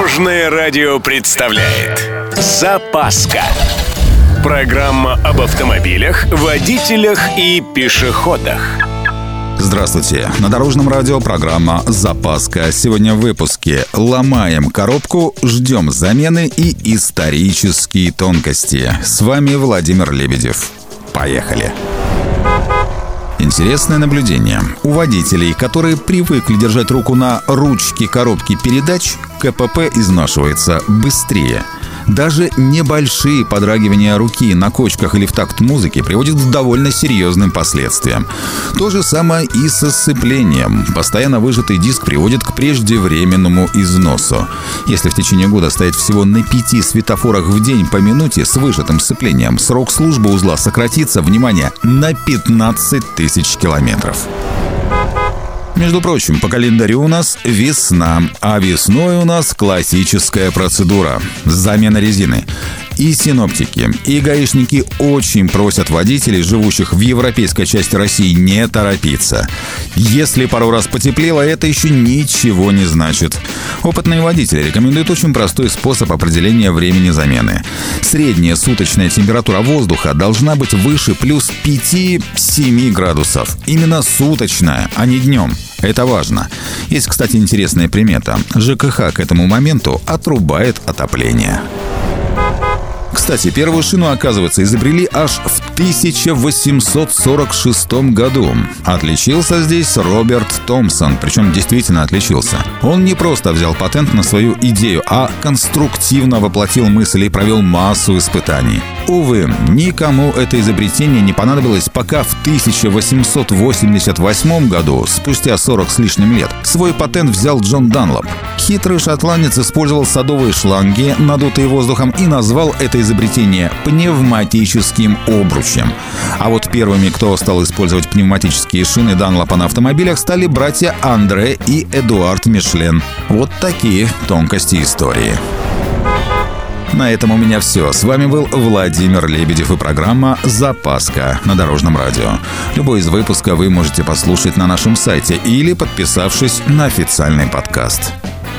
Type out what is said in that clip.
Дорожное радио представляет Запаска Программа об автомобилях, водителях и пешеходах Здравствуйте. На Дорожном радио программа «Запаска». Сегодня в выпуске «Ломаем коробку, ждем замены и исторические тонкости». С вами Владимир Лебедев. Поехали. Интересное наблюдение. У водителей, которые привыкли держать руку на ручке коробки передач, КПП изнашивается быстрее – даже небольшие подрагивания руки на кочках или в такт музыки приводят к довольно серьезным последствиям. То же самое и со сцеплением. Постоянно выжатый диск приводит к преждевременному износу. Если в течение года стоять всего на пяти светофорах в день по минуте с выжатым сцеплением, срок службы узла сократится, внимание, на 15 тысяч километров. Между прочим, по календарю у нас весна, а весной у нас классическая процедура – замена резины. И синоптики, и гаишники очень просят водителей, живущих в европейской части России, не торопиться. Если пару раз потеплело, это еще ничего не значит. Опытные водители рекомендуют очень простой способ определения времени замены. Средняя суточная температура воздуха должна быть выше плюс 5-7 градусов. Именно суточная, а не днем. Это важно. Есть, кстати, интересная примета. ЖКХ к этому моменту отрубает отопление. Кстати, первую шину, оказывается, изобрели аж в 1846 году. Отличился здесь Роберт Томпсон, причем действительно отличился. Он не просто взял патент на свою идею, а конструктивно воплотил мысль и провел массу испытаний. Увы, никому это изобретение не понадобилось, пока в 1888 году, спустя 40 с лишним лет, свой патент взял Джон Данлоп. Хитрый шотландец использовал садовые шланги, надутые воздухом, и назвал это изобретение пневматическим обручем. А вот первыми, кто стал использовать пневматические шины Данлопа на автомобилях, стали братья Андре и Эдуард Мишлен. Вот такие тонкости истории. На этом у меня все. С вами был Владимир Лебедев и программа «Запаска» на Дорожном радио. Любой из выпуска вы можете послушать на нашем сайте или подписавшись на официальный подкаст.